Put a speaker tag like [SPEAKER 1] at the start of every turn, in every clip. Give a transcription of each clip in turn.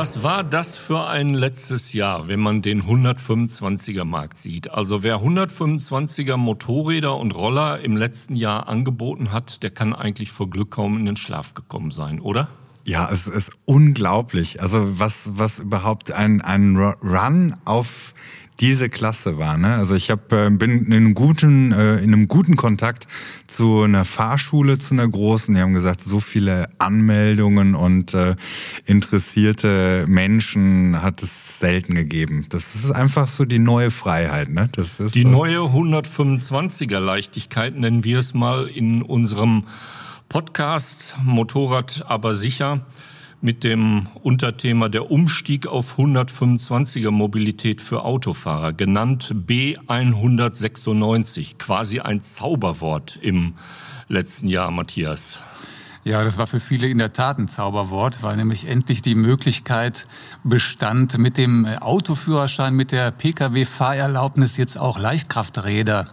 [SPEAKER 1] Was war das für ein letztes Jahr, wenn man den 125er Markt sieht? Also wer 125er Motorräder und Roller im letzten Jahr angeboten hat, der kann eigentlich vor Glück kaum in den Schlaf gekommen sein, oder?
[SPEAKER 2] Ja, es ist unglaublich. Also was, was überhaupt ein, ein Run auf diese Klasse war. Ne? Also ich hab, äh, bin in einem guten, äh, in einem guten Kontakt zu einer Fahrschule, zu einer großen. Die haben gesagt, so viele Anmeldungen und äh, interessierte Menschen hat es selten gegeben. Das ist einfach so die neue Freiheit. Ne? Das
[SPEAKER 1] ist, die neue 125er Leichtigkeit nennen wir es mal in unserem Podcast Motorrad aber sicher mit dem Unterthema der Umstieg auf 125er Mobilität für Autofahrer, genannt B196, quasi ein Zauberwort im letzten Jahr, Matthias.
[SPEAKER 3] Ja, das war für viele in der Tat ein Zauberwort, weil nämlich endlich die Möglichkeit bestand, mit dem Autoführerschein, mit der Pkw-Fahrerlaubnis jetzt auch Leichtkrafträder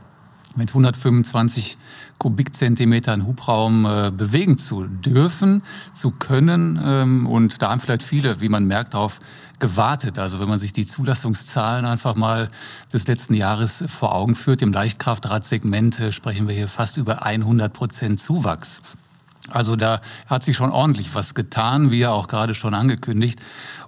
[SPEAKER 3] mit 125 Kubikzentimetern Hubraum äh, bewegen zu dürfen, zu können. Ähm, und da haben vielleicht viele, wie man merkt, darauf gewartet. Also wenn man sich die Zulassungszahlen einfach mal des letzten Jahres vor Augen führt, im Leichtkraftradsegment äh, sprechen wir hier fast über 100 Prozent Zuwachs. Also da hat sich schon ordentlich was getan, wie ja auch gerade schon angekündigt.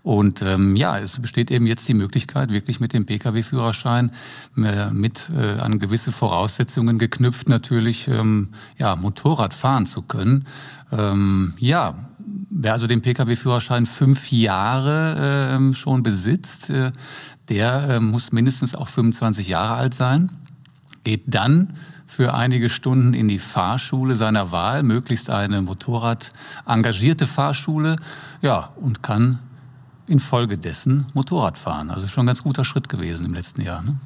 [SPEAKER 3] Und ähm, ja, es besteht eben jetzt die Möglichkeit, wirklich mit dem Pkw-Führerschein äh, mit äh, an gewisse Voraussetzungen geknüpft natürlich ähm, ja, Motorrad fahren zu können. Ähm, ja, wer also den Pkw-Führerschein fünf Jahre äh, schon besitzt, äh, der äh, muss mindestens auch 25 Jahre alt sein, geht dann für einige Stunden in die Fahrschule seiner Wahl, möglichst eine Motorrad engagierte Fahrschule, ja, und kann infolgedessen Motorrad fahren. Also schon ein ganz guter Schritt gewesen im letzten Jahr. Ne?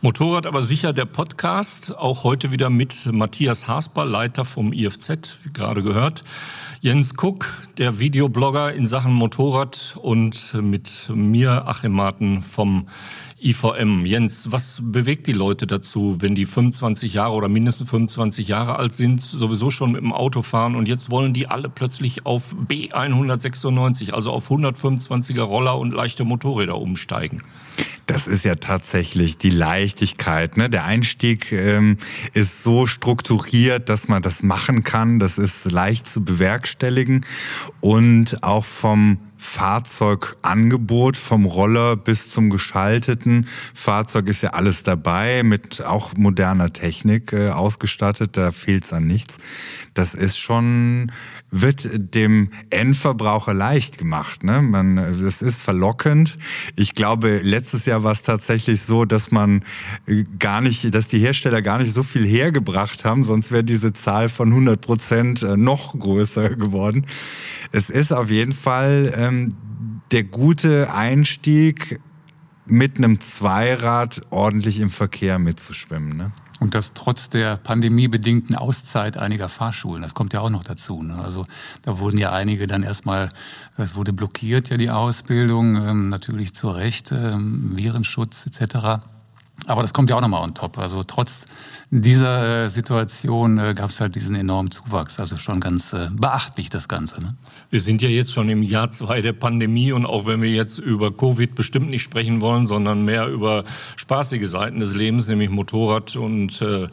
[SPEAKER 1] Motorrad aber sicher der Podcast, auch heute wieder mit Matthias Hasper, Leiter vom IFZ, wie gerade gehört. Jens Kuck, der Videoblogger in Sachen Motorrad und mit mir, Achim Marten vom IVM. Jens, was bewegt die Leute dazu, wenn die 25 Jahre oder mindestens 25 Jahre alt sind, sowieso schon mit dem Auto fahren und jetzt wollen die alle plötzlich auf B196, also auf 125er Roller und leichte Motorräder umsteigen?
[SPEAKER 2] Das ist ja tatsächlich die Leichtigkeit. Ne? Der Einstieg ähm, ist so strukturiert, dass man das machen kann. Das ist leicht zu bewerkstelligen und auch vom Fahrzeugangebot vom Roller bis zum geschalteten Fahrzeug ist ja alles dabei, mit auch moderner Technik äh, ausgestattet, da fehlt es an nichts. Das ist schon, wird dem Endverbraucher leicht gemacht. Ne? Man, das ist verlockend. Ich glaube, letztes Jahr war es tatsächlich so, dass man äh, gar nicht, dass die Hersteller gar nicht so viel hergebracht haben, sonst wäre diese Zahl von 100 Prozent äh, noch größer geworden. Es ist auf jeden Fall ähm, der gute Einstieg, mit einem Zweirad ordentlich im Verkehr mitzuschwimmen. Ne?
[SPEAKER 3] Und das trotz der pandemiebedingten Auszeit einiger Fahrschulen. Das kommt ja auch noch dazu. Ne? Also da wurden ja einige dann erstmal, es wurde blockiert ja die Ausbildung, ähm, natürlich zu Recht, ähm, Virenschutz etc. Aber das kommt ja auch nochmal on top. Also trotz dieser äh, Situation äh, gab es halt diesen enormen Zuwachs. Also schon ganz äh, beachtlich das Ganze. Ne?
[SPEAKER 1] Wir sind ja jetzt schon im Jahr zwei der Pandemie und auch wenn wir jetzt über Covid bestimmt nicht sprechen wollen, sondern mehr über spaßige Seiten des Lebens, nämlich Motorrad und äh,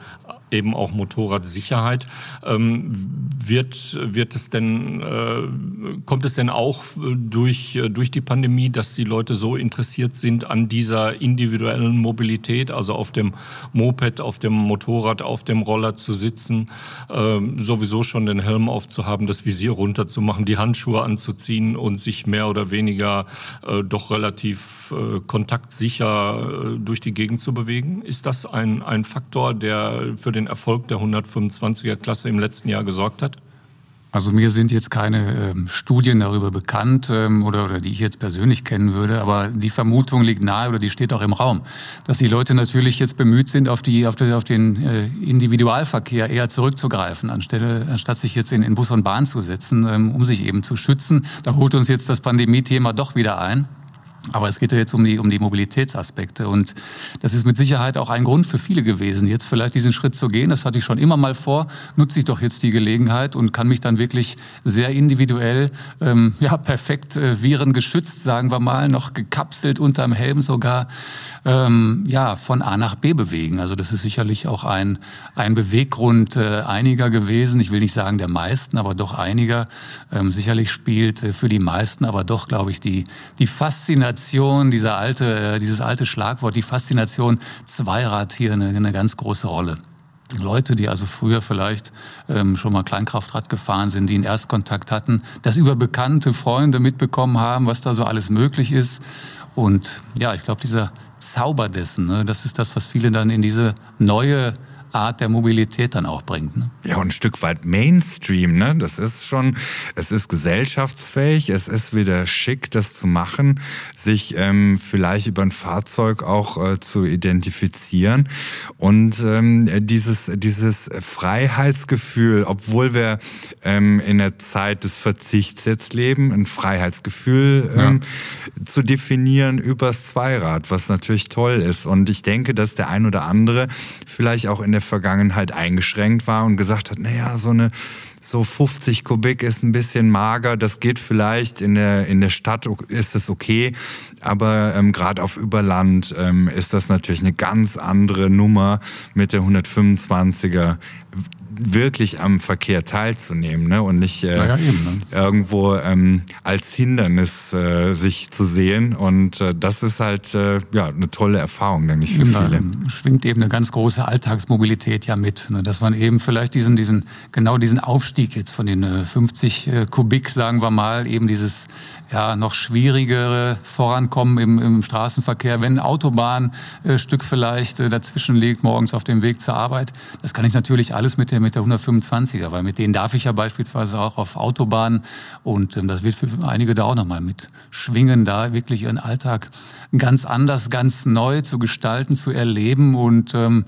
[SPEAKER 1] eben auch Motorradsicherheit. Ähm, wird, wird es denn, äh, kommt es denn auch durch, durch die Pandemie, dass die Leute so interessiert sind an dieser individuellen Mobilität, also auf dem Moped, auf dem Motorrad, auf dem Roller zu sitzen, äh, sowieso schon den Helm aufzuhaben, das Visier runterzumachen, die Handschuhe anzuziehen und sich mehr oder weniger äh, doch relativ äh, kontaktsicher äh, durch die Gegend zu bewegen? Ist das ein, ein Faktor, der für den den Erfolg der 125er Klasse im letzten Jahr gesorgt hat?
[SPEAKER 3] Also mir sind jetzt keine ähm, Studien darüber bekannt ähm, oder, oder die ich jetzt persönlich kennen würde, aber die Vermutung liegt nahe oder die steht auch im Raum, dass die Leute natürlich jetzt bemüht sind, auf, die, auf, die, auf den äh, Individualverkehr eher zurückzugreifen, anstelle, anstatt sich jetzt in, in Bus und Bahn zu setzen, ähm, um sich eben zu schützen. Da holt uns jetzt das Pandemie-Thema doch wieder ein. Aber es geht ja jetzt um die, um die Mobilitätsaspekte. Und das ist mit Sicherheit auch ein Grund für viele gewesen, jetzt vielleicht diesen Schritt zu gehen. Das hatte ich schon immer mal vor. Nutze ich doch jetzt die Gelegenheit und kann mich dann wirklich sehr individuell, ähm, ja, perfekt äh, virengeschützt, sagen wir mal, noch gekapselt unterm Helm sogar, ähm, ja, von A nach B bewegen. Also das ist sicherlich auch ein, ein Beweggrund äh, einiger gewesen. Ich will nicht sagen der meisten, aber doch einiger. Ähm, sicherlich spielt äh, für die meisten aber doch, glaube ich, die, die Faszination Faszination, dieser alte, äh, dieses alte Schlagwort, die Faszination Zweirad hier eine, eine ganz große Rolle. Leute, die also früher vielleicht ähm, schon mal Kleinkraftrad gefahren sind, die einen Erstkontakt hatten, das über bekannte Freunde mitbekommen haben, was da so alles möglich ist. Und ja, ich glaube, dieser Zauber dessen, ne, das ist das, was viele dann in diese neue Art der Mobilität dann auch bringt. Ne?
[SPEAKER 2] Ja, und ein Stück weit Mainstream, ne? Das ist schon, es ist gesellschaftsfähig, es ist wieder schick, das zu machen, sich ähm, vielleicht über ein Fahrzeug auch äh, zu identifizieren. Und ähm, dieses, dieses Freiheitsgefühl, obwohl wir ähm, in der Zeit des Verzichts jetzt leben, ein Freiheitsgefühl ähm, ja. zu definieren übers Zweirad, was natürlich toll ist. Und ich denke, dass der ein oder andere vielleicht auch in der der Vergangenheit eingeschränkt war und gesagt hat, naja, so eine so 50 Kubik ist ein bisschen mager, das geht vielleicht in der in der Stadt ist es okay, aber ähm, gerade auf Überland ähm, ist das natürlich eine ganz andere Nummer mit der 125er wirklich am Verkehr teilzunehmen ne? und nicht äh, ja, eben, ne? irgendwo ähm, als Hindernis äh, sich zu sehen. Und äh, das ist halt äh, ja eine tolle Erfahrung, denke ich, für ja, viele.
[SPEAKER 3] Schwingt eben eine ganz große Alltagsmobilität ja mit, ne? dass man eben vielleicht diesen, diesen genau diesen Aufstieg jetzt von den 50 äh, Kubik, sagen wir mal, eben dieses ja, noch schwierigere Vorankommen im, im Straßenverkehr. Wenn ein Autobahnstück äh, vielleicht äh, dazwischen liegt, morgens auf dem Weg zur Arbeit, das kann ich natürlich alles mit der, mit der 125er, weil mit denen darf ich ja beispielsweise auch auf Autobahnen und ähm, das wird für einige da auch nochmal mit schwingen, da wirklich ihren Alltag ganz anders, ganz neu zu gestalten, zu erleben und ähm,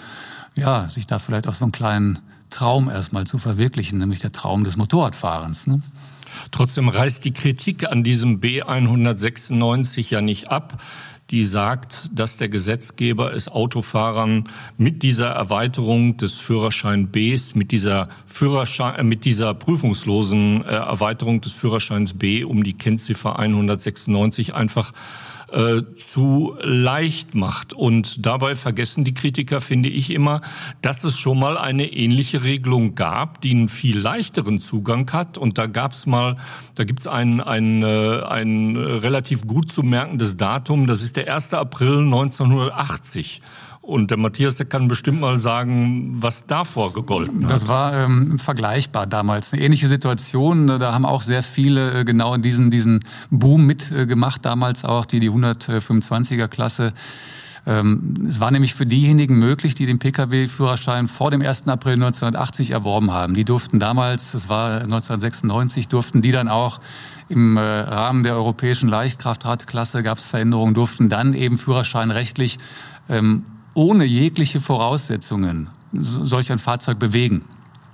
[SPEAKER 3] ja, sich da vielleicht auch so einen kleinen Traum erstmal zu verwirklichen, nämlich der Traum des Motorradfahrens. Ne?
[SPEAKER 1] Trotzdem reißt die Kritik an diesem B196 ja nicht ab die sagt, dass der Gesetzgeber es Autofahrern mit dieser Erweiterung des Führerschein Bs, mit dieser Führerschein, äh, mit dieser prüfungslosen äh, Erweiterung des Führerscheins B um die Kennziffer 196 einfach äh, zu leicht macht. Und dabei vergessen die Kritiker, finde ich immer, dass es schon mal eine ähnliche Regelung gab, die einen viel leichteren Zugang hat. Und da gab es mal, da gibt es ein, ein, äh, ein relativ gut zu merkendes Datum, das ist der 1. April 1980. Und der Matthias, der kann bestimmt mal sagen, was davor gegolten
[SPEAKER 3] hat. Das war ähm, vergleichbar damals. Eine ähnliche Situation. Da haben auch sehr viele äh, genau diesen, diesen Boom mitgemacht. Äh, damals auch die, die 125er Klasse. Ähm, es war nämlich für diejenigen möglich, die den Pkw-Führerschein vor dem 1. April 1980 erworben haben. Die durften damals, das war 1996, durften die dann auch im äh, Rahmen der europäischen Leichtkraftradklasse gab es Veränderungen, durften dann eben Führerschein rechtlich ähm, ohne jegliche Voraussetzungen solch ein Fahrzeug bewegen.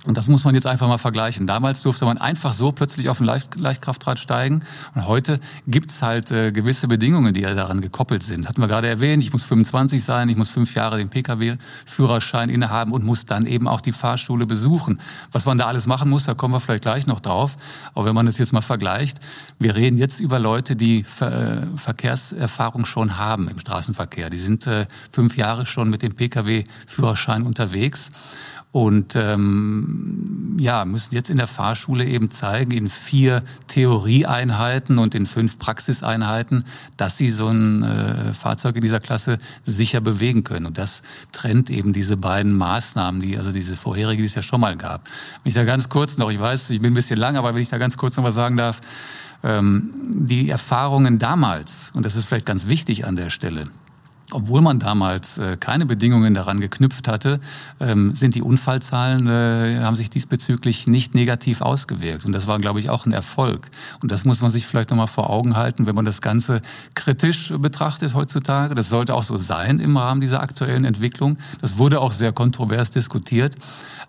[SPEAKER 3] Und das muss man jetzt einfach mal vergleichen. Damals durfte man einfach so plötzlich auf ein Leicht Leichtkraftrad steigen. Und heute gibt's halt äh, gewisse Bedingungen, die ja daran gekoppelt sind. Hatten wir gerade erwähnt, ich muss 25 sein, ich muss fünf Jahre den Pkw-Führerschein innehaben und muss dann eben auch die Fahrschule besuchen. Was man da alles machen muss, da kommen wir vielleicht gleich noch drauf. Aber wenn man das jetzt mal vergleicht, wir reden jetzt über Leute, die Ver äh, Verkehrserfahrung schon haben im Straßenverkehr. Die sind äh, fünf Jahre schon mit dem Pkw-Führerschein unterwegs und ähm, ja, müssen jetzt in der Fahrschule eben zeigen, in vier Theorieeinheiten und in fünf Praxiseinheiten, dass sie so ein äh, Fahrzeug in dieser Klasse sicher bewegen können. Und das trennt eben diese beiden Maßnahmen, die, also diese vorherige, die es ja schon mal gab. Wenn ich da ganz kurz noch, ich weiß, ich bin ein bisschen lang, aber wenn ich da ganz kurz noch was sagen darf, ähm, die Erfahrungen damals, und das ist vielleicht ganz wichtig an der Stelle, obwohl man damals äh, keine Bedingungen daran geknüpft hatte, ähm, sind die Unfallzahlen, äh, haben sich diesbezüglich nicht negativ ausgewirkt. Und das war, glaube ich, auch ein Erfolg. Und das muss man sich vielleicht nochmal vor Augen halten, wenn man das Ganze kritisch betrachtet heutzutage. Das sollte auch so sein im Rahmen dieser aktuellen Entwicklung. Das wurde auch sehr kontrovers diskutiert.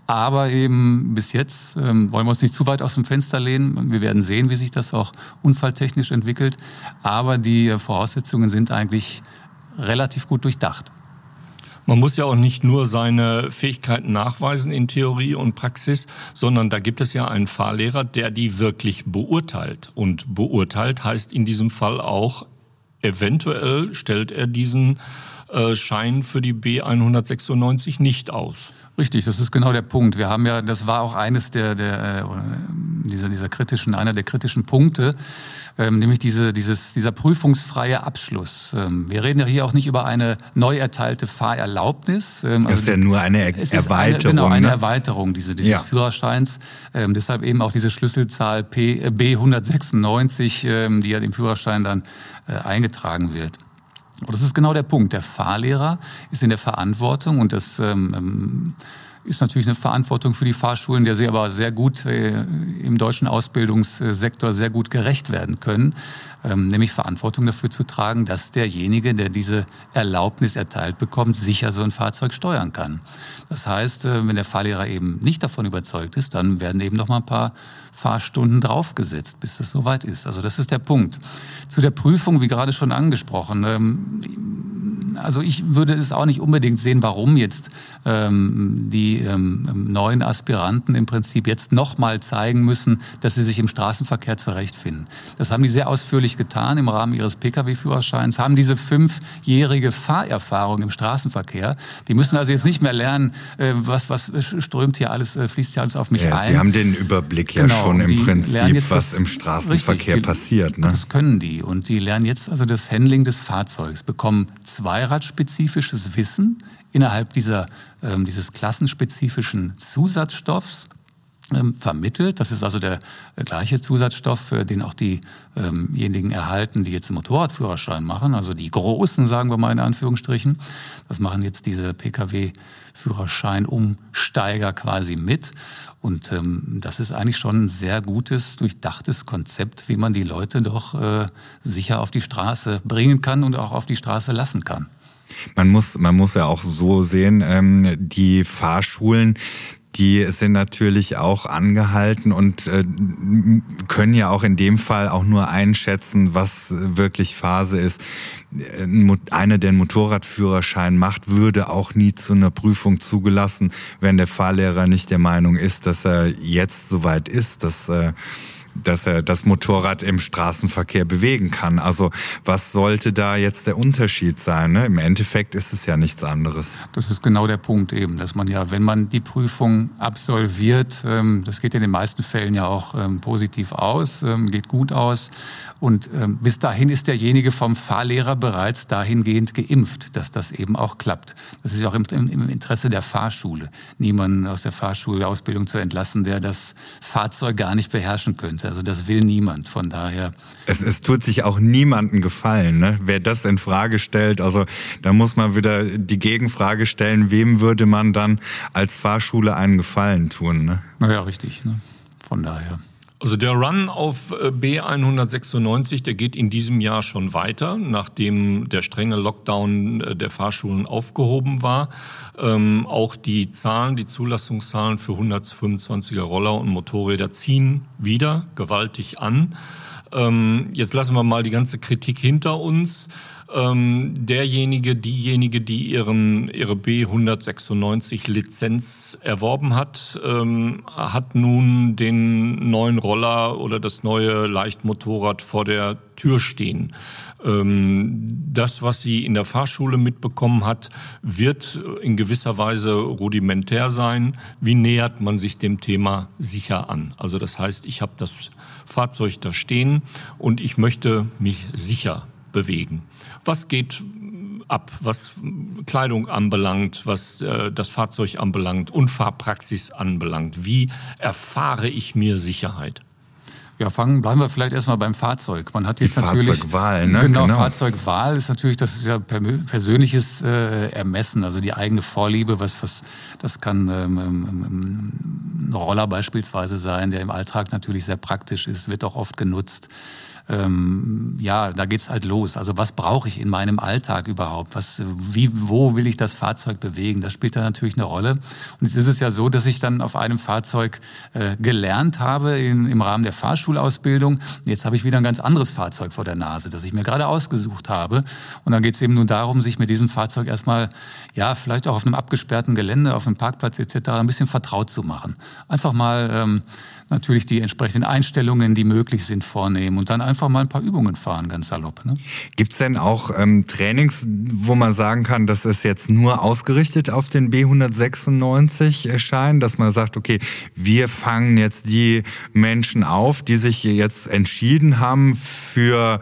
[SPEAKER 3] Aber eben bis jetzt ähm, wollen wir uns nicht zu weit aus dem Fenster lehnen. Wir werden sehen, wie sich das auch unfalltechnisch entwickelt. Aber die äh, Voraussetzungen sind eigentlich relativ gut durchdacht.
[SPEAKER 1] Man muss ja auch nicht nur seine Fähigkeiten nachweisen in Theorie und Praxis, sondern da gibt es ja einen Fahrlehrer, der die wirklich beurteilt. Und beurteilt heißt in diesem Fall auch, eventuell stellt er diesen äh, Schein für die B196 nicht aus.
[SPEAKER 3] Richtig, das ist genau der Punkt. Wir haben ja, das war auch eines der, der äh, dieser, dieser kritischen, einer der kritischen Punkte, ähm, nämlich diese, dieses, dieser prüfungsfreie Abschluss. Ähm, wir reden ja hier auch nicht über eine neu erteilte Fahrerlaubnis.
[SPEAKER 2] Ähm, also das ist ja nur eine er Erweiterung.
[SPEAKER 3] Eine, genau, eine ne? Erweiterung diese, dieses ja. Führerscheins. Ähm, deshalb eben auch diese Schlüsselzahl P, äh, B196, ähm, die ja dem Führerschein dann äh, eingetragen wird. Und das ist genau der Punkt. Der Fahrlehrer ist in der Verantwortung und das ähm, ähm, ist natürlich eine Verantwortung für die Fahrschulen, der sie aber sehr gut äh, im deutschen Ausbildungssektor sehr gut gerecht werden können, ähm, nämlich Verantwortung dafür zu tragen, dass derjenige, der diese Erlaubnis erteilt bekommt, sicher so ein Fahrzeug steuern kann. Das heißt, äh, wenn der Fahrlehrer eben nicht davon überzeugt ist, dann werden eben noch mal ein paar Fahrstunden draufgesetzt, bis das soweit ist. Also das ist der Punkt. Zu der Prüfung, wie gerade schon angesprochen. Ähm, also ich würde es auch nicht unbedingt sehen, warum jetzt ähm, die ähm, neuen Aspiranten im Prinzip jetzt nochmal zeigen müssen, dass sie sich im Straßenverkehr zurechtfinden. Das haben die sehr ausführlich getan im Rahmen ihres Pkw-Führerscheins, haben diese fünfjährige Fahrerfahrung im Straßenverkehr. Die müssen also jetzt nicht mehr lernen, äh, was, was strömt hier alles, äh, fließt hier alles auf mich
[SPEAKER 2] ja,
[SPEAKER 3] ein.
[SPEAKER 2] Sie haben den Überblick ja genau, schon im Prinzip, was im Straßenverkehr richtig, passiert.
[SPEAKER 3] Ne? Das können die. Und die lernen jetzt also das Handling des Fahrzeugs, bekommen zweiradspezifisches Wissen innerhalb dieser, ähm, dieses klassenspezifischen Zusatzstoffs ähm, vermittelt. Das ist also der gleiche Zusatzstoff, den auch diejenigen erhalten, die jetzt einen Motorradführerschein machen, also die Großen, sagen wir mal in Anführungsstrichen. Das machen jetzt diese Pkw-Führerschein-Umsteiger quasi mit. Und ähm, das ist eigentlich schon ein sehr gutes, durchdachtes Konzept, wie man die Leute doch äh, sicher auf die Straße bringen kann und auch auf die Straße lassen kann.
[SPEAKER 2] Man muss, man muss ja auch so sehen, ähm, die Fahrschulen, die sind natürlich auch angehalten und äh, können ja auch in dem Fall auch nur einschätzen, was wirklich Phase ist. Einer, der einen Motorradführerschein macht, würde auch nie zu einer Prüfung zugelassen, wenn der Fahrlehrer nicht der Meinung ist, dass er jetzt soweit ist, dass äh, dass er das Motorrad im Straßenverkehr bewegen kann. Also was sollte da jetzt der Unterschied sein? Ne? Im Endeffekt ist es ja nichts anderes.
[SPEAKER 3] Das ist genau der Punkt eben, dass man ja, wenn man die Prüfung absolviert, ähm, das geht in den meisten Fällen ja auch ähm, positiv aus, ähm, geht gut aus, und ähm, bis dahin ist derjenige vom Fahrlehrer bereits dahingehend geimpft, dass das eben auch klappt. Das ist ja auch im, im Interesse der Fahrschule, niemanden aus der Fahrschulausbildung zu entlassen, der das Fahrzeug gar nicht beherrschen könnte. Also das will niemand. Von daher.
[SPEAKER 2] Es, es tut sich auch niemandem gefallen, ne? wer das in Frage stellt. Also da muss man wieder die Gegenfrage stellen, wem würde man dann als Fahrschule einen Gefallen tun? Ne?
[SPEAKER 3] Naja, richtig. Ne? Von daher.
[SPEAKER 1] Also der Run auf äh, B196, der geht in diesem Jahr schon weiter, nachdem der strenge Lockdown äh, der Fahrschulen aufgehoben war. Ähm, auch die Zahlen, die Zulassungszahlen für 125er Roller und Motorräder ziehen wieder gewaltig an. Ähm, jetzt lassen wir mal die ganze Kritik hinter uns ähm, derjenige, diejenige, die ihren, ihre B196 Lizenz erworben hat, ähm, hat nun den neuen Roller oder das neue Leichtmotorrad vor der Tür stehen. Ähm, das, was sie in der Fahrschule mitbekommen hat, wird in gewisser Weise rudimentär sein. Wie nähert man sich dem Thema sicher an? Also das heißt, ich habe das Fahrzeug da stehen und ich möchte mich sicher bewegen. Was geht ab, was Kleidung anbelangt, was äh, das Fahrzeug anbelangt und Fahrpraxis anbelangt? Wie erfahre ich mir Sicherheit?
[SPEAKER 3] Ja, fangen, bleiben wir vielleicht erstmal beim Fahrzeug. Man hat jetzt
[SPEAKER 2] Die
[SPEAKER 3] natürlich.
[SPEAKER 2] Fahrzeugwahl, ne?
[SPEAKER 3] Genau, genau, Fahrzeugwahl ist natürlich das ist ja persönliches äh, Ermessen, also die eigene Vorliebe, was, was das kann ähm, ähm, ähm, ein Roller beispielsweise sein, der im Alltag natürlich sehr praktisch ist, wird auch oft genutzt. Ähm, ja, da geht's halt los. Also was brauche ich in meinem Alltag überhaupt? Was, wie, wo will ich das Fahrzeug bewegen? Das spielt da natürlich eine Rolle. Und jetzt ist es ja so, dass ich dann auf einem Fahrzeug äh, gelernt habe in, im Rahmen der Fahrschulausbildung. Jetzt habe ich wieder ein ganz anderes Fahrzeug vor der Nase, das ich mir gerade ausgesucht habe. Und dann geht's eben nun darum, sich mit diesem Fahrzeug erstmal, ja, vielleicht auch auf einem abgesperrten Gelände, auf einem Parkplatz etc. ein bisschen vertraut zu machen. Einfach mal ähm, natürlich die entsprechenden Einstellungen, die möglich sind, vornehmen und dann einfach mal ein paar Übungen fahren, ganz salopp. Ne?
[SPEAKER 2] Gibt es denn auch ähm, Trainings, wo man sagen kann, das ist jetzt nur ausgerichtet auf den B196 Schein, dass man sagt, okay, wir fangen jetzt die Menschen auf, die sich jetzt entschieden haben für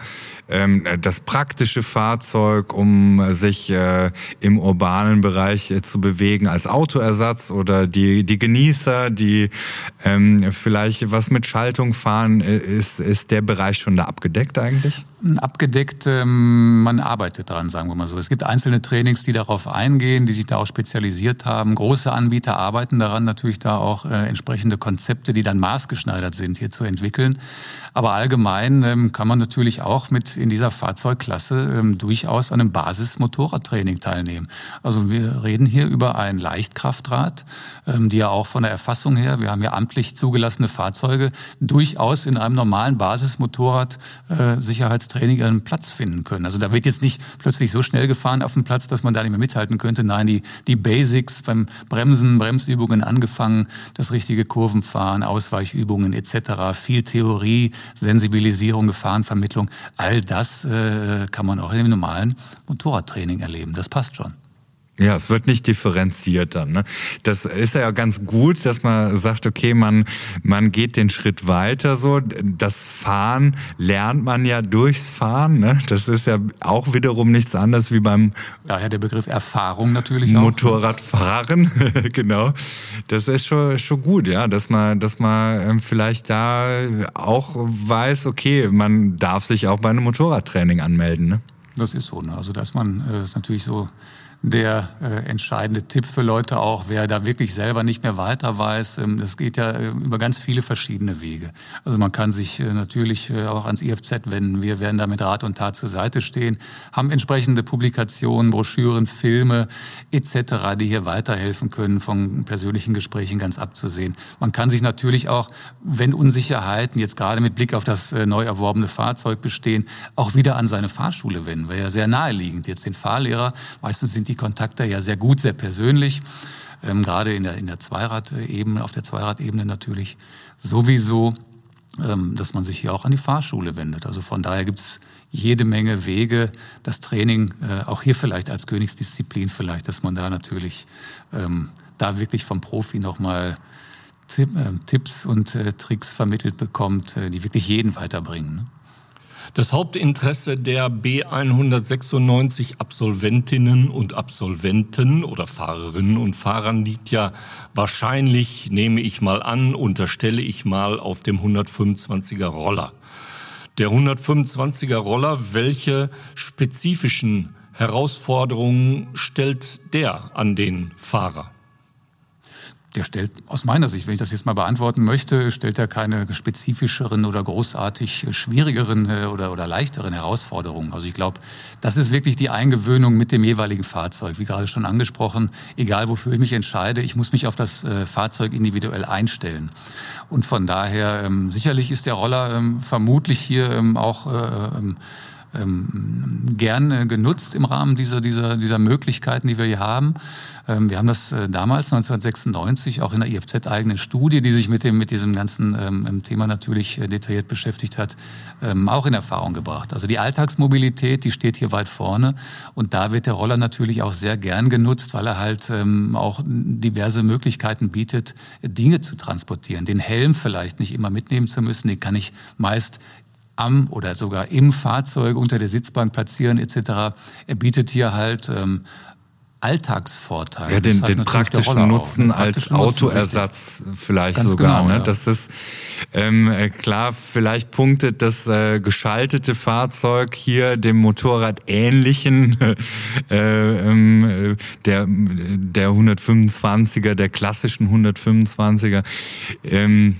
[SPEAKER 2] ähm, das praktische Fahrzeug, um sich äh, im urbanen Bereich äh, zu bewegen als Autoersatz oder die, die Genießer, die ähm, vielleicht was mit Schaltung fahren, äh, ist, ist der Bereich schon da abgedeckt eigentlich?
[SPEAKER 3] Abgedeckt, ähm, man arbeitet daran, sagen wir mal so. Es gibt einzelne Trainings, die darauf eingehen, die sich da auch spezialisiert haben. Große Anbieter arbeiten daran, natürlich da auch äh, entsprechende Konzepte, die dann maßgeschneidert sind, hier zu entwickeln. Aber allgemein ähm, kann man natürlich auch mit in dieser Fahrzeugklasse ähm, durchaus an einem Basis-Motorradtraining teilnehmen. Also wir reden hier über ein Leichtkraftrad, die ja auch von der Erfassung her, wir haben ja amtlich zugelassene Fahrzeuge, durchaus in einem normalen Basismotorrad Sicherheitstraining einen Platz finden können. Also da wird jetzt nicht plötzlich so schnell gefahren auf dem Platz, dass man da nicht mehr mithalten könnte. Nein, die, die Basics beim Bremsen, Bremsübungen angefangen, das richtige Kurvenfahren, Ausweichübungen etc., viel Theorie, Sensibilisierung, Gefahrenvermittlung, all das äh, kann man auch im normalen Motorradtraining erleben. Das passt schon.
[SPEAKER 2] Ja, es wird nicht differenziert dann. Ne? Das ist ja ganz gut, dass man sagt, okay, man, man geht den Schritt weiter so. Das Fahren lernt man ja durchs Fahren. Ne? Das ist ja auch wiederum nichts anderes wie beim
[SPEAKER 3] Daher der Begriff Erfahrung natürlich
[SPEAKER 2] auch. Motorradfahren, genau. Das ist schon, schon gut, ja, dass man, dass man ähm, vielleicht da auch weiß, okay, man darf sich auch bei einem Motorradtraining anmelden. Ne?
[SPEAKER 3] Das ist so. Ne? Also dass man äh, ist natürlich so der äh, entscheidende Tipp für Leute auch, wer da wirklich selber nicht mehr weiter weiß. Ähm, das geht ja äh, über ganz viele verschiedene Wege. Also man kann sich äh, natürlich äh, auch ans IFZ wenden. Wir werden da mit Rat und Tat zur Seite stehen, haben entsprechende Publikationen, Broschüren, Filme etc., die hier weiterhelfen können, von persönlichen Gesprächen ganz abzusehen. Man kann sich natürlich auch, wenn Unsicherheiten jetzt gerade mit Blick auf das äh, neu erworbene Fahrzeug bestehen, auch wieder an seine Fahrschule wenden. Wäre ja sehr naheliegend. Jetzt den Fahrlehrer, meistens sind die Kontakte ja sehr gut, sehr persönlich. Ähm, gerade in der, in der Zweiradebene, auf der Zweiradebene natürlich sowieso, ähm, dass man sich hier auch an die Fahrschule wendet. Also von daher gibt's jede Menge Wege, das Training äh, auch hier vielleicht als Königsdisziplin vielleicht, dass man da natürlich ähm, da wirklich vom Profi nochmal Tipp, äh, Tipps und äh, Tricks vermittelt bekommt, äh, die wirklich jeden weiterbringen. Ne?
[SPEAKER 1] Das Hauptinteresse der B196 Absolventinnen und Absolventen oder Fahrerinnen und Fahrern liegt ja wahrscheinlich, nehme ich mal an, unterstelle ich mal, auf dem 125er Roller. Der 125er Roller, welche spezifischen Herausforderungen stellt der an den Fahrer?
[SPEAKER 3] Der stellt aus meiner Sicht, wenn ich das jetzt mal beantworten möchte, stellt er keine spezifischeren oder großartig schwierigeren äh, oder, oder leichteren Herausforderungen. Also ich glaube, das ist wirklich die Eingewöhnung mit dem jeweiligen Fahrzeug. Wie gerade schon angesprochen, egal wofür ich mich entscheide, ich muss mich auf das äh, Fahrzeug individuell einstellen. Und von daher, ähm, sicherlich ist der Roller ähm, vermutlich hier ähm, auch äh, ähm, ähm, gern genutzt im Rahmen dieser, dieser, dieser Möglichkeiten, die wir hier haben. Ähm, wir haben das äh, damals 1996 auch in der IFZ-eigenen Studie, die sich mit, dem, mit diesem ganzen ähm, Thema natürlich äh, detailliert beschäftigt hat, ähm, auch in Erfahrung gebracht. Also die Alltagsmobilität, die steht hier weit vorne und da wird der Roller natürlich auch sehr gern genutzt, weil er halt ähm, auch diverse Möglichkeiten bietet, Dinge zu transportieren. Den Helm vielleicht nicht immer mitnehmen zu müssen, den kann ich meist am oder sogar im Fahrzeug unter der Sitzbank platzieren etc. Er bietet hier halt ähm, Alltagsvorteile.
[SPEAKER 2] Ja, den, den praktischen Nutzen als Autoersatz vielleicht Ganz sogar. Genau, ne? ja. Das ist Ähm, äh, klar, vielleicht punktet das äh, geschaltete Fahrzeug hier dem Motorrad ähnlichen, äh, ähm, der, der 125er, der klassischen 125er. Ähm,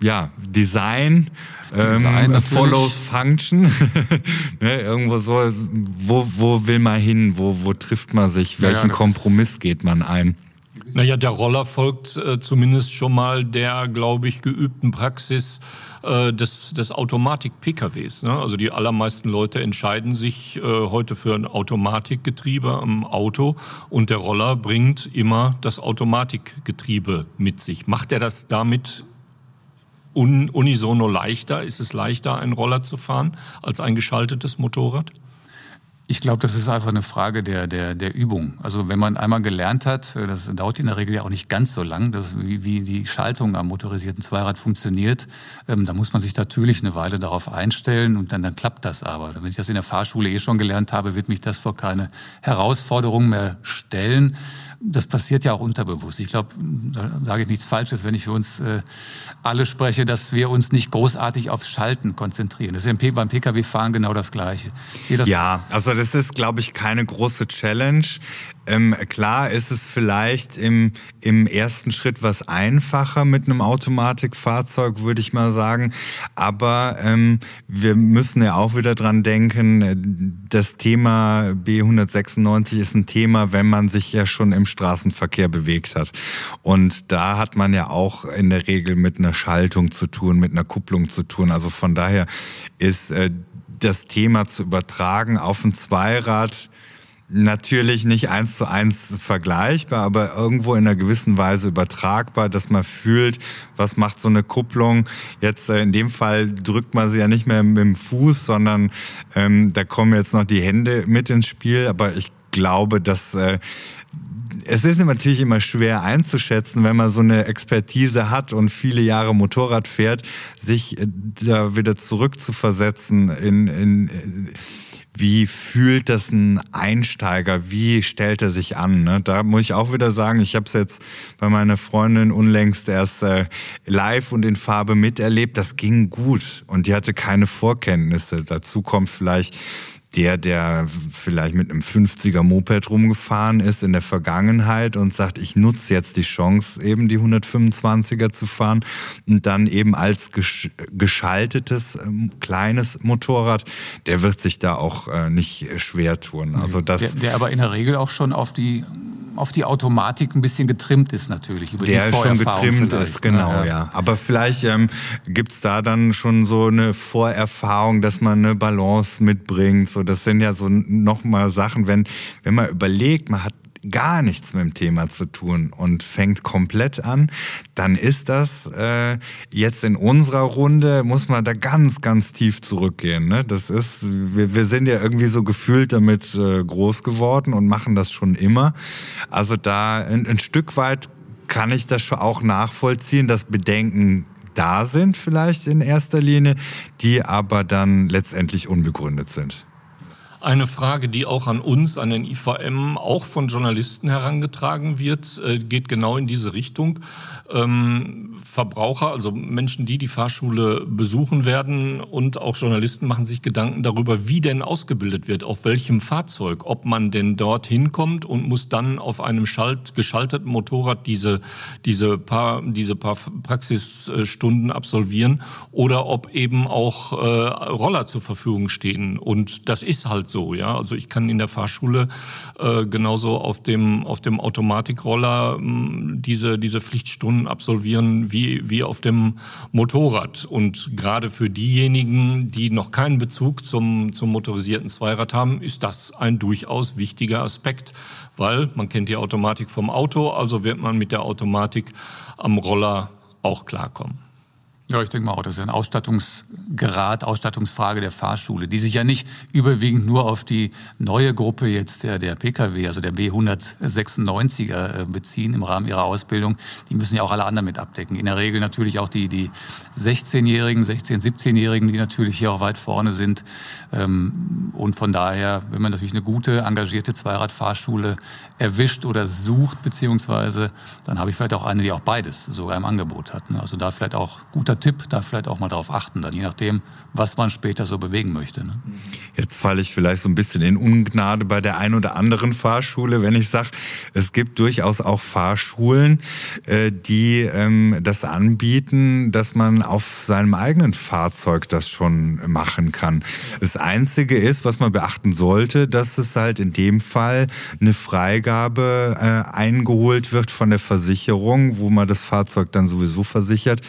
[SPEAKER 2] ja, Design, ähm, Design follows Function. ne, irgendwo so, wo, wo will man hin? Wo, wo trifft man sich? Welchen ja, Kompromiss geht man ein?
[SPEAKER 1] Naja, der Roller folgt äh, zumindest schon mal der, glaube ich, geübten Praxis äh, des, des Automatik-PKWs. Ne? Also die allermeisten Leute entscheiden sich äh, heute für ein Automatikgetriebe am Auto und der Roller bringt immer das Automatikgetriebe mit sich. Macht er das damit un unisono leichter? Ist es leichter, einen Roller zu fahren als ein geschaltetes Motorrad?
[SPEAKER 3] Ich glaube, das ist einfach eine Frage der, der, der Übung. Also wenn man einmal gelernt hat, äh, das dauert in der Regel ja auch nicht ganz so lang, dass, wie, wie die Schaltung am motorisierten Zweirad funktioniert, ähm, da muss man sich natürlich eine Weile darauf einstellen und dann, dann klappt das aber. Wenn ich das in der Fahrschule eh schon gelernt habe, wird mich das vor keine Herausforderung mehr stellen das passiert ja auch unterbewusst. Ich glaube, da sage ich nichts Falsches, wenn ich für uns äh, alle spreche, dass wir uns nicht großartig aufs Schalten konzentrieren. Das ist beim Pkw-Fahren genau das Gleiche.
[SPEAKER 2] Das ja, also das ist, glaube ich, keine große Challenge. Ähm, klar ist es vielleicht im, im ersten Schritt was einfacher mit einem Automatikfahrzeug, würde ich mal sagen. Aber ähm, wir müssen ja auch wieder dran denken, das Thema B196 ist ein Thema, wenn man sich ja schon im Straßenverkehr bewegt hat. Und da hat man ja auch in der Regel mit einer Schaltung zu tun, mit einer Kupplung zu tun. Also von daher ist äh, das Thema zu übertragen auf ein Zweirad natürlich nicht eins zu eins vergleichbar, aber irgendwo in einer gewissen Weise übertragbar, dass man fühlt, was macht so eine Kupplung. Jetzt äh, in dem Fall drückt man sie ja nicht mehr mit dem Fuß, sondern ähm, da kommen jetzt noch die Hände mit ins Spiel. Aber ich glaube, dass äh, es ist natürlich immer schwer einzuschätzen, wenn man so eine Expertise hat und viele Jahre Motorrad fährt, sich äh, da wieder zurückzuversetzen in, in wie fühlt das ein Einsteiger? Wie stellt er sich an? Ne? Da muss ich auch wieder sagen, ich habe es jetzt bei meiner Freundin unlängst erst äh, live und in Farbe miterlebt. Das ging gut und die hatte keine Vorkenntnisse. Dazu kommt vielleicht der, der vielleicht mit einem 50er Moped rumgefahren ist in der Vergangenheit und sagt, ich nutze jetzt die Chance, eben die 125er zu fahren und dann eben als geschaltetes ähm, kleines Motorrad, der wird sich da auch äh, nicht schwer tun. Also das
[SPEAKER 3] der, der aber in der Regel auch schon auf die auf die Automatik ein bisschen getrimmt ist natürlich.
[SPEAKER 2] Über der die schon getrimmt ist, ne? genau, ja. ja. Aber vielleicht ähm, gibt da dann schon so eine Vorerfahrung, dass man eine Balance mitbringt. So, das sind ja so nochmal Sachen, wenn, wenn man überlegt, man hat gar nichts mit dem Thema zu tun und fängt komplett an, dann ist das äh, jetzt in unserer Runde, muss man da ganz, ganz tief zurückgehen. Ne? Das ist, wir, wir sind ja irgendwie so gefühlt damit äh, groß geworden und machen das schon immer. Also da ein, ein Stück weit kann ich das schon auch nachvollziehen, dass Bedenken da sind vielleicht in erster Linie, die aber dann letztendlich unbegründet sind.
[SPEAKER 1] Eine Frage, die auch an uns, an den IVM, auch von Journalisten herangetragen wird, äh, geht genau in diese Richtung. Ähm, Verbraucher, also Menschen, die die Fahrschule besuchen werden und auch Journalisten machen sich Gedanken darüber, wie denn ausgebildet wird, auf welchem Fahrzeug, ob man denn dort hinkommt und muss dann auf einem schalt, geschalteten Motorrad diese, diese paar, diese paar Praxisstunden absolvieren oder ob eben auch äh, Roller zur Verfügung stehen. Und das ist halt so, ja. Also ich kann in der Fahrschule äh, genauso auf dem, auf dem Automatikroller mh, diese, diese Pflichtstunden absolvieren wie, wie auf dem Motorrad. Und gerade für diejenigen, die noch keinen Bezug zum, zum motorisierten Zweirad haben, ist das ein durchaus wichtiger Aspekt, weil man kennt die Automatik vom Auto, also wird man mit der Automatik am Roller auch klarkommen.
[SPEAKER 3] Ja, ich denke mal auch, das ist ein Ausstattungsgrad, Ausstattungsfrage der Fahrschule, die sich ja nicht überwiegend nur auf die neue Gruppe jetzt der, der Pkw, also der B196er äh, beziehen im Rahmen ihrer Ausbildung. Die müssen ja auch alle anderen mit abdecken. In der Regel natürlich auch die, die 16-Jährigen, 16-, 17-Jährigen, die natürlich hier auch weit vorne sind. Ähm, und von daher, wenn man natürlich eine gute, engagierte Zweiradfahrschule erwischt oder sucht, beziehungsweise, dann habe ich vielleicht auch eine, die auch beides sogar im Angebot hat. Ne? Also da vielleicht auch guter Tipp, da vielleicht auch mal drauf achten, dann je nachdem, was man später so bewegen möchte. Ne?
[SPEAKER 2] Jetzt falle ich vielleicht so ein bisschen in Ungnade bei der ein oder anderen Fahrschule, wenn ich sage, es gibt durchaus auch Fahrschulen, äh, die ähm, das anbieten, dass man auf seinem eigenen Fahrzeug das schon machen kann. Das Einzige ist, was man beachten sollte, dass es halt in dem Fall eine Freigabe äh, eingeholt wird von der Versicherung, wo man das Fahrzeug dann sowieso versichert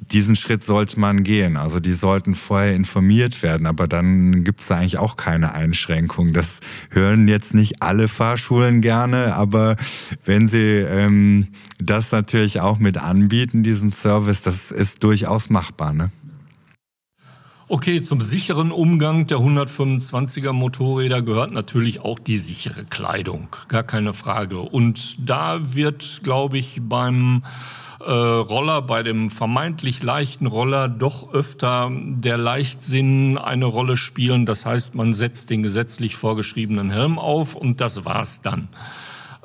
[SPEAKER 2] diesen Schritt sollte man gehen. Also die sollten vorher informiert werden, aber dann gibt es da eigentlich auch keine Einschränkung. Das hören jetzt nicht alle Fahrschulen gerne, aber wenn sie ähm, das natürlich auch mit anbieten, diesen Service, das ist durchaus machbar. Ne?
[SPEAKER 1] Okay, zum sicheren Umgang der 125er Motorräder gehört natürlich auch die sichere Kleidung, gar keine Frage. Und da wird, glaube ich, beim äh, Roller, bei dem vermeintlich leichten Roller doch öfter der Leichtsinn eine Rolle spielen. Das heißt, man setzt den gesetzlich vorgeschriebenen Helm auf und das war's dann.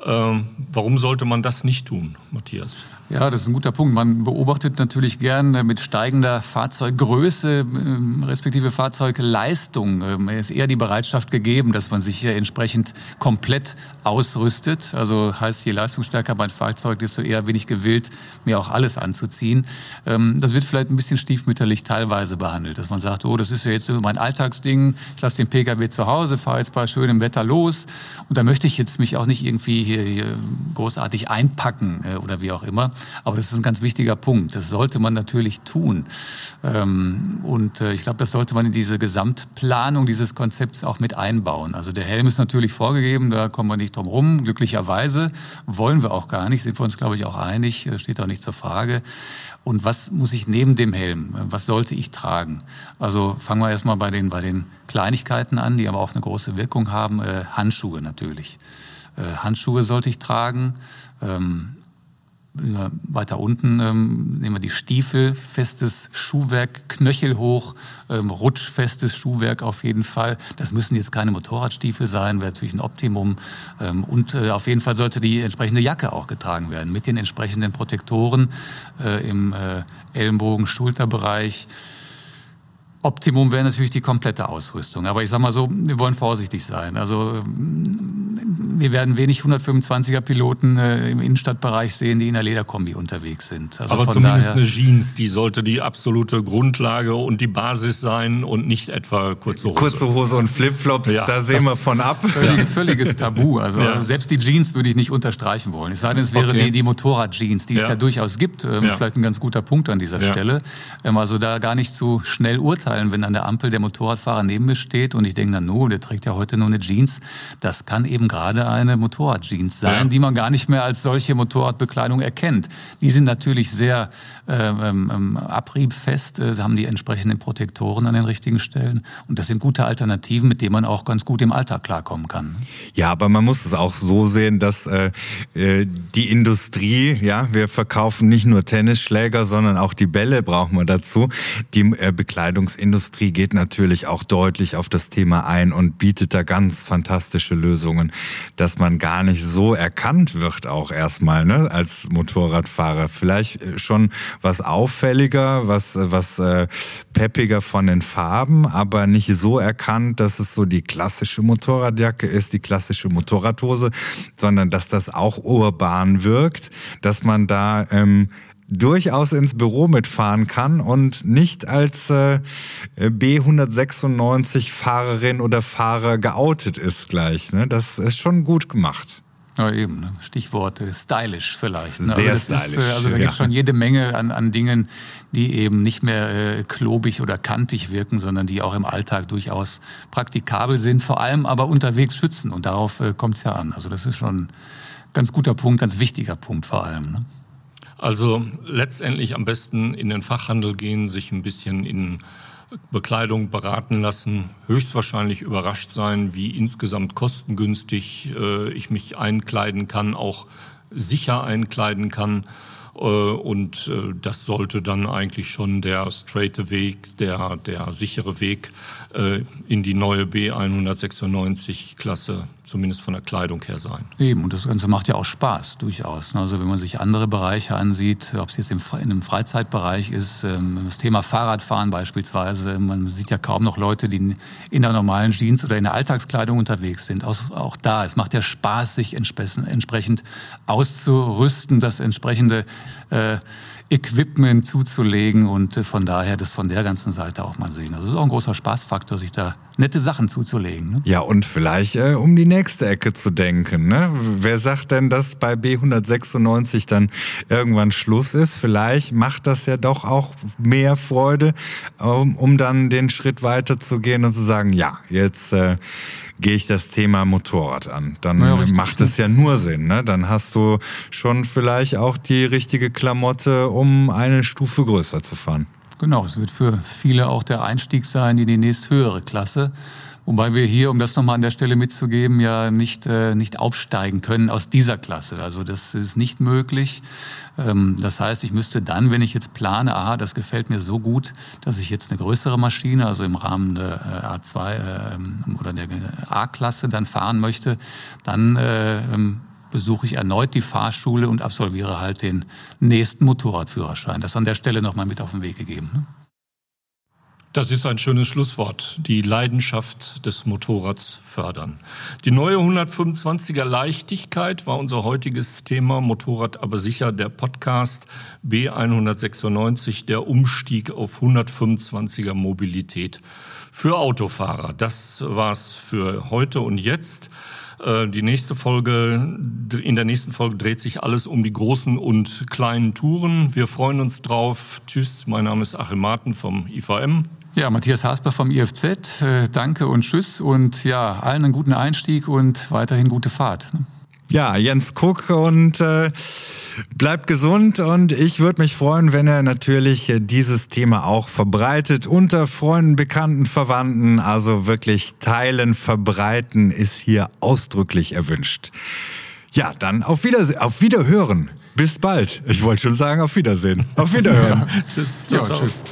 [SPEAKER 1] Ähm, warum sollte man das nicht tun, Matthias?
[SPEAKER 3] Ja, das ist ein guter Punkt. Man beobachtet natürlich gern äh, mit steigender Fahrzeuggröße äh, respektive Fahrzeugleistung äh, ist eher die Bereitschaft gegeben, dass man sich hier entsprechend komplett ausrüstet. Also heißt, je leistungsstärker mein Fahrzeug, desto eher bin ich gewillt, mir auch alles anzuziehen. Ähm, das wird vielleicht ein bisschen stiefmütterlich teilweise behandelt, dass man sagt, oh, das ist ja jetzt mein Alltagsding, ich lasse den Pkw zu Hause, fahre jetzt bei schönem Wetter los und da möchte ich jetzt mich auch nicht irgendwie hier, hier großartig einpacken äh, oder wie auch immer. Aber das ist ein ganz wichtiger Punkt. Das sollte man natürlich tun. Ähm, und äh, ich glaube, das sollte man in diese Gesamtplanung dieses Konzepts auch mit einbauen. Also der Helm ist natürlich vorgegeben, da kommen wir nicht drum rum. Glücklicherweise wollen wir auch gar nicht, sind wir uns, glaube ich, auch einig, äh, steht auch nicht zur Frage. Und was muss ich neben dem Helm? Was sollte ich tragen? Also fangen wir erstmal bei den, bei den Kleinigkeiten an, die aber auch eine große Wirkung haben. Äh, Handschuhe natürlich. Äh, Handschuhe sollte ich tragen. Weiter unten ähm, nehmen wir die Stiefel, festes Schuhwerk, Knöchel hoch, ähm, rutschfestes Schuhwerk auf jeden Fall. Das müssen jetzt keine Motorradstiefel sein, wäre natürlich ein Optimum. Ähm, und äh, auf jeden Fall sollte die entsprechende Jacke auch getragen werden mit den entsprechenden Protektoren äh, im äh, Ellenbogen, Schulterbereich. Optimum wäre natürlich die komplette Ausrüstung. Aber ich sage mal so, wir wollen vorsichtig sein. Also wir werden wenig 125er Piloten äh, im Innenstadtbereich sehen, die in der Lederkombi unterwegs sind.
[SPEAKER 1] Also Aber zumindest eine Jeans, die sollte die absolute Grundlage und die Basis sein und nicht etwa kurze Hose.
[SPEAKER 2] Kurze Hose und Flipflops, ja, da sehen wir von ab.
[SPEAKER 3] Völlig, ja. Völliges Tabu. Also ja. selbst die Jeans würde ich nicht unterstreichen wollen. Es sei denn, es wäre okay. die, die Motorrad-Jeans, die es ja durchaus gibt. Ähm, vielleicht ein ganz guter Punkt an dieser Stelle. Ähm, also da gar nicht zu schnell urteilen, wenn an der Ampel der Motorradfahrer neben mir steht und ich denke dann, no, der trägt ja heute nur eine Jeans. Das kann eben gerade eine Motorradjeans sein, ja. die man gar nicht mehr als solche Motorradbekleidung erkennt. Die sind natürlich sehr ähm, ähm, abriebfest, äh, haben die entsprechenden Protektoren an den richtigen Stellen. Und das sind gute Alternativen, mit denen man auch ganz gut im Alltag klarkommen kann.
[SPEAKER 2] Ja, aber man muss es auch so sehen, dass äh, äh, die Industrie, ja, wir verkaufen nicht nur Tennisschläger, sondern auch die Bälle brauchen wir dazu. Die äh, Bekleidungsindustrie geht natürlich auch deutlich auf das Thema ein und bietet da ganz fantastische Lösungen dass man gar nicht so erkannt wird auch erstmal ne, als Motorradfahrer. Vielleicht äh, schon was auffälliger, was, was äh, peppiger von den Farben, aber nicht so erkannt, dass es so die klassische Motorradjacke ist, die klassische Motorradhose, sondern dass das auch urban wirkt, dass man da ähm, durchaus ins Büro mitfahren kann und nicht als äh, B196 Fahrerin oder Fahrer geoutet ist gleich. Ne? Das ist schon gut gemacht.
[SPEAKER 3] Ja, eben. Ne? Stichwort stylisch vielleicht.
[SPEAKER 2] Ne? Sehr also stylisch. Ist,
[SPEAKER 3] äh, also da ja. gibt es schon jede Menge an, an Dingen, die eben nicht mehr äh, klobig oder kantig wirken, sondern die auch im Alltag durchaus praktikabel sind, vor allem aber unterwegs schützen. Und darauf äh, kommt es ja an. Also das ist schon ein ganz guter Punkt, ganz wichtiger Punkt vor allem. Ne?
[SPEAKER 1] Also letztendlich am besten in den Fachhandel gehen, sich ein bisschen in Bekleidung beraten lassen, höchstwahrscheinlich überrascht sein, wie insgesamt kostengünstig äh, ich mich einkleiden kann, auch sicher einkleiden kann. Äh, und äh, das sollte dann eigentlich schon der straighte Weg, der, der sichere Weg äh, in die neue B196-Klasse, zumindest von der Kleidung her sein.
[SPEAKER 3] Eben, und das Ganze macht ja auch Spaß, durchaus. Also wenn man sich andere Bereiche ansieht, ob es jetzt im, in einem Freizeitbereich ist, ähm, das Thema Fahrradfahren beispielsweise, man sieht ja kaum noch Leute, die in der normalen Jeans oder in der Alltagskleidung unterwegs sind. Auch da, es macht ja Spaß, sich entsprechend auszurüsten, das entsprechende äh, Equipment zuzulegen und äh, von daher das von der ganzen Seite auch mal sehen. Also es ist auch ein großer Spaßfaktor, sich da nette Sachen zuzulegen. Ne?
[SPEAKER 2] Ja, und vielleicht äh, um die nächste Ecke zu denken. Ne? Wer sagt denn, dass bei B196 dann irgendwann Schluss ist? Vielleicht macht das ja doch auch mehr Freude, um, um dann den Schritt weiter zu gehen und zu sagen, ja, jetzt äh, gehe ich das Thema Motorrad an. Dann ja, macht es ja nur Sinn. Ne? Dann hast du schon vielleicht auch die richtige Klamotte, um eine Stufe größer zu fahren.
[SPEAKER 3] Genau, es wird für viele auch der Einstieg sein in die nächsthöhere Klasse. Wobei wir hier, um das nochmal an der Stelle mitzugeben, ja nicht, äh, nicht aufsteigen können aus dieser Klasse. Also das ist nicht möglich. Ähm, das heißt, ich müsste dann, wenn ich jetzt plane, aha, das gefällt mir so gut, dass ich jetzt eine größere Maschine, also im Rahmen der äh, A2 äh, oder der A-Klasse dann fahren möchte, dann äh, ähm, besuche ich erneut die Fahrschule und absolviere halt den nächsten Motorradführerschein. Das an der Stelle nochmal mit auf den Weg gegeben. Ne?
[SPEAKER 1] Das ist ein schönes Schlusswort. Die Leidenschaft des Motorrads fördern. Die neue 125er Leichtigkeit war unser heutiges Thema. Motorrad aber sicher der Podcast B196, der Umstieg auf 125er Mobilität für Autofahrer. Das war's für heute und jetzt. Äh, die nächste Folge, in der nächsten Folge dreht sich alles um die großen und kleinen Touren. Wir freuen uns drauf. Tschüss, mein Name ist Achim Martin vom IVM.
[SPEAKER 3] Ja, Matthias Hasper vom IFZ, äh, danke und tschüss und ja, allen einen guten Einstieg und weiterhin gute Fahrt. Ne?
[SPEAKER 2] Ja, Jens Kuck und äh, bleibt gesund und ich würde mich freuen, wenn er natürlich dieses Thema auch verbreitet unter Freunden, Bekannten, Verwandten. Also wirklich teilen, verbreiten ist hier ausdrücklich erwünscht. Ja, dann auf Wiedersehen, auf Wiederhören. Bis bald. Ich wollte schon sagen, auf Wiedersehen. Auf Wiederhören.
[SPEAKER 3] ja, tschüss. Ja, tschüss.